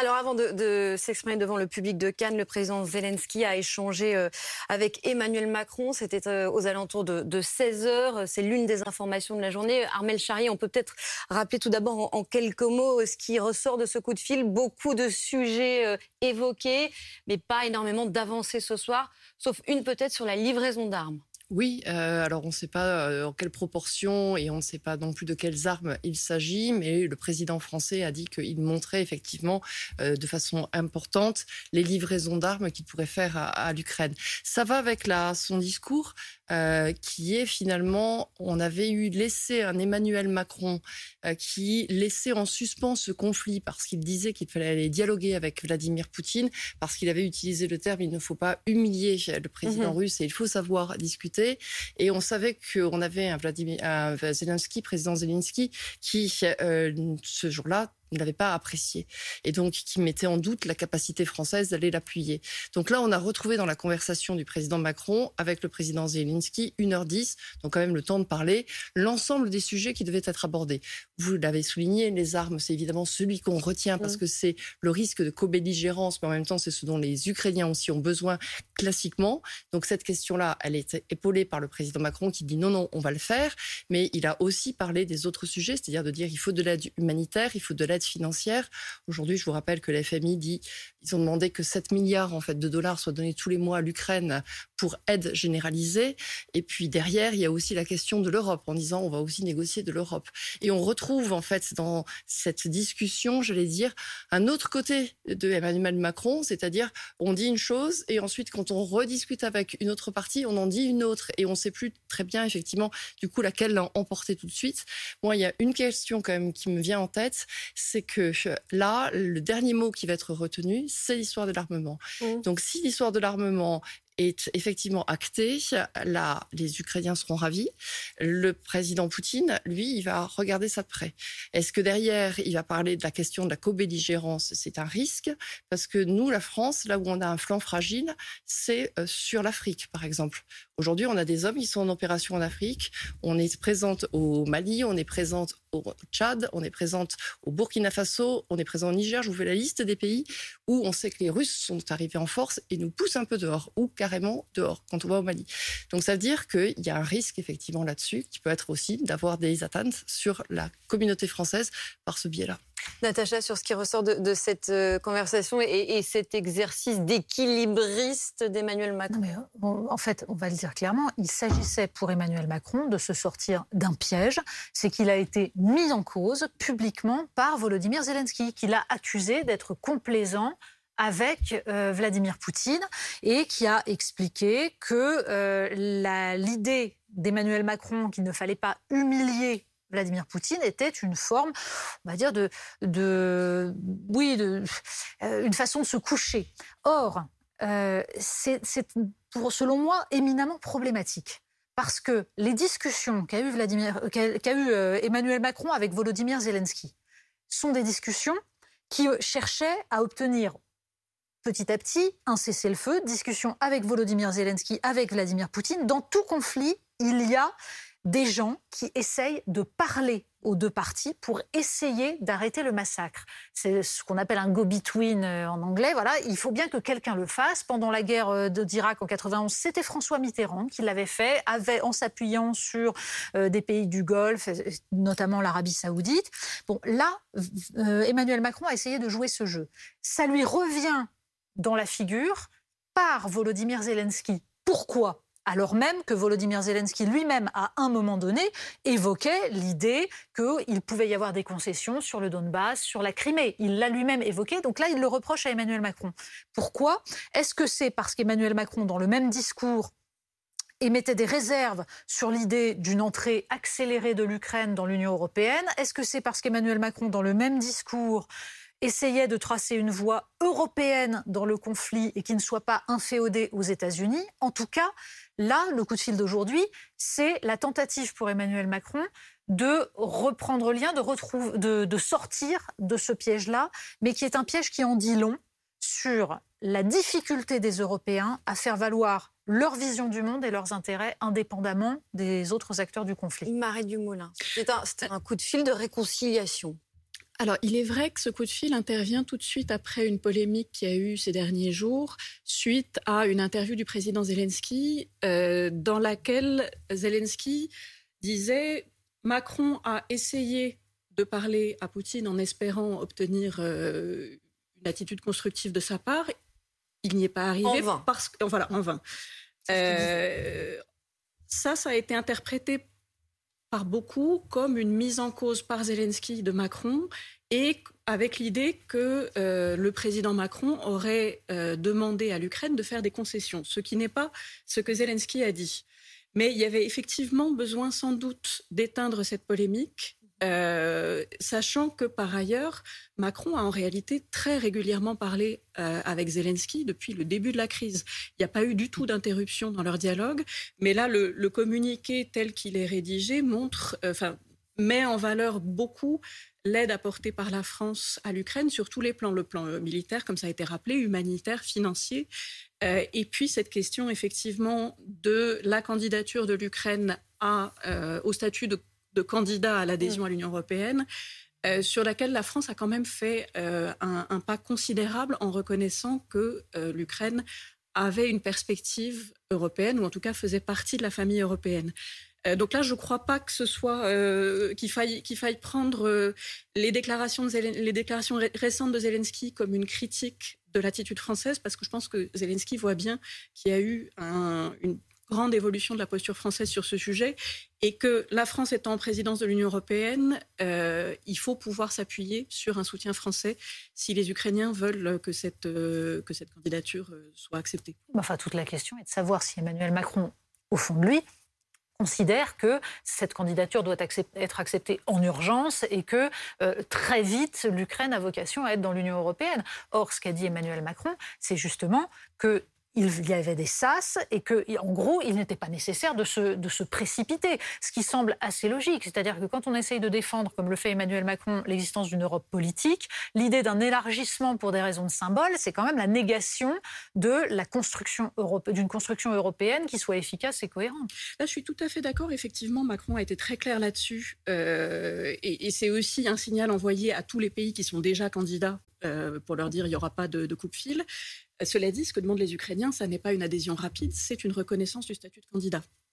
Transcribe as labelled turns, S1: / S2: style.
S1: Alors avant de, s'exprimer devant le public de Cannes, le président Zelensky a échangé euh, avec Emmanuel Macron. C'était euh, aux alentours de, 16 heures. C'est l'une des informations de la journée. Armel Charrier, on peut peut-être rappeler tout d'abord en, quelques mots ce qui ressort de ce coup de fil. Beaucoup de sujets euh, évoqués, mais pas énormément d'avancées ce soir, sauf une peut-être sur la livraison d'armes.
S2: Oui, euh, alors on ne sait pas euh, en quelle proportion et on ne sait pas non plus de quelles armes il s'agit, mais le président français a dit qu'il montrait effectivement euh, de façon importante les livraisons d'armes qu'il pourrait faire à, l'Ukraine. Ça va avec la, son discours? Qui est finalement, on avait eu laissé un Emmanuel Macron qui laissait en suspens ce conflit parce qu'il disait qu'il fallait aller dialoguer avec Vladimir Poutine, parce qu'il avait utilisé le terme il ne faut pas humilier le président mmh russe et il faut savoir discuter. Et on savait qu'on avait un, Vladimir, un Zelensky, président Zelensky, qui, euh, ce jour-là, n'avait pas apprécié et donc qui mettait en doute la capacité française d'aller l'appuyer. Donc là, on a retrouvé dans la conversation du président Macron avec le président Zelensky 1h10, donc quand même le temps de parler, l'ensemble des sujets qui devaient être abordés. Vous l'avez souligné, les armes, c'est évidemment celui qu'on retient parce mmh. que c'est le risque de co-belligérance, mais en même temps, c'est ce dont les Ukrainiens aussi ont besoin classiquement. Donc cette question-là, elle est épaulée par le président Macron qui dit non, non, on va le faire, mais il a aussi parlé des autres sujets, c'est-à-dire de dire il faut de l'aide humanitaire, il faut de l'aide financière. Aujourd'hui, je vous rappelle que la FMI dit ils ont demandé que 7 milliards en fait de dollars soient donnés tous les mois à l'Ukraine pour aide généralisée. Et puis derrière, il y a aussi la question de l'Europe en disant on va aussi négocier de l'Europe. Et on retrouve en fait dans cette discussion, j'allais dire, un autre côté de Emmanuel Macron, c'est-à-dire on dit une chose et ensuite quand on rediscute avec une autre partie, on en dit une autre et on ne sait plus très bien effectivement du coup laquelle l'a emporté tout de suite. Moi, il y a une question quand même qui me vient en tête, c'est que là, le dernier mot qui va être retenu, c'est l'histoire de l'armement. Mmh. Donc si l'histoire de l'armement est effectivement actée. Là, les Ukrainiens seront ravis. Le président Poutine, lui, il va regarder ça de près. Est-ce que derrière, il va parler de la question de la co-belligérance C'est un risque? Parce que nous, la France, là où on a un flanc fragile, c'est euh, sur l'Afrique, par exemple. Aujourd'hui, on a des hommes qui sont en opération en Afrique. On est présente au Mali, on est présente au Tchad, on est présente au Burkina Faso, on est présent au Niger. Je vous fais la liste des pays où on sait que les Russes sont arrivés en force et nous poussent un peu dehors, ou carrément dehors quand on va au Mali. Donc ça veut dire qu'il y a un risque effectivement là-dessus, qui peut être aussi d'avoir des atteintes sur la communauté française par ce biais-là.
S1: Natacha, sur ce qui ressort de, cette euh, conversation et, cet exercice d'équilibriste d'Emmanuel Macron. mais,
S3: en fait, on va le dire clairement, il s'agissait pour Emmanuel Macron de se sortir d'un piège. C'est qu'il a été mis en cause publiquement par Volodymyr Zelensky, qui l'a accusé d'être complaisant avec euh, Vladimir Poutine et qui a expliqué que euh, l'idée d'Emmanuel Macron qu'il ne fallait pas humilier Vladimir Poutine était une forme, on va dire, de, oui, euh, une façon de se coucher. Or, c'est selon moi éminemment problématique parce que les discussions qu'a eu Emmanuel Macron avec Volodymyr Zelensky sont des discussions qui cherchaient à obtenir petit à petit un cessez-le-feu, discussion avec Volodymyr Zelensky, avec Vladimir Poutine. Dans tout conflit, il y a des gens qui essayent de parler aux deux parties pour essayer d'arrêter le massacre. C'est ce qu'on appelle un go-between euh, en anglais. Voilà, il faut bien que quelqu'un le fasse. Pendant la guerre euh, d'Irak en 91, c'était François Mitterrand qui l'avait fait, avait, en s'appuyant sur euh, des pays du Golfe, notamment l'Arabie Saoudite. Bon, là, Emmanuel Macron a essayé de jouer ce jeu. Ça lui revient dans la figure par Volodymyr Zelensky. Pourquoi? Alors même que Volodymyr Zelensky lui-même, à un moment donné, évoquait l'idée qu'il pouvait y avoir des concessions sur le Donbass, sur la Crimée. Il l'a lui-même évoqué, donc là, il le reproche à Emmanuel Macron. Pourquoi? Est-ce que c'est parce qu'Emmanuel Macron, dans le même discours, émettait des réserves sur l'idée d'une entrée accélérée de l'Ukraine dans l'Union européenne? Est-ce que c'est parce qu'Emmanuel Macron, dans le même discours, essayait de tracer une voie européenne dans le conflit et qui ne soit pas inféodée aux États-Unis. En tout cas, là, le coup de fil d'aujourd'hui, c'est la tentative pour Emmanuel Macron de reprendre lien, de, de, de sortir de ce piège-là, mais qui est un piège qui en dit long sur la difficulté des Européens à faire valoir leur vision du monde et leurs intérêts indépendamment des autres acteurs du conflit.
S1: Marie Dumoulin, c'est un coup de fil de réconciliation.
S4: Alors, il est vrai que ce coup de fil intervient tout de suite après une polémique qui a eu ces derniers jours, suite à une interview du président Zelensky, euh, dans laquelle Zelensky disait Macron a essayé de parler à Poutine en espérant obtenir euh, une attitude constructive de sa part. Il n'y est pas arrivé.
S1: En vain.
S4: Parce que, voilà, en vain. Euh, ça, ça a été interprété par beaucoup comme une mise en cause par Zelensky de Macron et avec l'idée que euh, le président Macron aurait euh, demandé à l'Ukraine de faire des concessions, ce qui n'est pas ce que Zelensky a dit. Mais il y avait effectivement besoin sans doute d'éteindre cette polémique euh, sachant que par ailleurs, Macron a en réalité très régulièrement parlé euh, avec Zelensky depuis le début de la crise. Il n'y a pas eu du tout d'interruption dans leur dialogue, mais là, le, communiqué tel qu'il est rédigé montre, euh, enfin, met en valeur beaucoup l'aide apportée par la France à l'Ukraine sur tous les plans, le plan militaire, comme ça a été rappelé, humanitaire, financier, et puis cette question effectivement de la candidature de l'Ukraine au statut de de candidats à l'adhésion mm. à l'Union européenne, euh, sur laquelle la France a quand même fait euh, un, pas considérable en reconnaissant que euh, l'Ukraine avait une perspective européenne, ou en tout cas faisait partie de la famille européenne. donc là, je ne crois pas que ce soit qu'il faille, qu'il faille prendre les, déclarations les déclarations récentes de Zelensky comme une critique de l'attitude française, parce que je pense que Zelensky voit bien qu'il y a eu un, une grande évolution de la posture française sur ce sujet et que la France étant en présidence de l'Union européenne, euh, il faut pouvoir s'appuyer sur un soutien français si les Ukrainiens veulent que cette, euh, que cette candidature euh, soit acceptée.
S3: Enfin, toute la question est de savoir si Emmanuel Macron, au fond de lui, considère que cette candidature doit être acceptée en urgence et que très vite l'Ukraine a vocation à être dans l'Union européenne. Or, ce qu'a dit Emmanuel Macron, c'est justement que il y avait des sas et que, en gros, il n'était pas nécessaire de se, de se précipiter, ce qui semble assez logique. C'est-à-dire que quand on essaye de défendre, comme le fait Emmanuel Macron, l'existence d'une Europe politique, l'idée d'un élargissement pour des raisons de symbole, c'est quand même la négation de la construction d'une construction européenne qui soit efficace et cohérente.
S4: Là, je suis tout à fait d'accord. Effectivement, Macron a été très clair là-dessus. Euh, et, c'est aussi un signal envoyé à tous les pays qui sont déjà candidats euh, pour leur dire il n'y aura pas de, de coupe-fil. Cela dit, ce que demandent les Ukrainiens, ça n'est pas une adhésion rapide, c'est une reconnaissance du statut de candidat.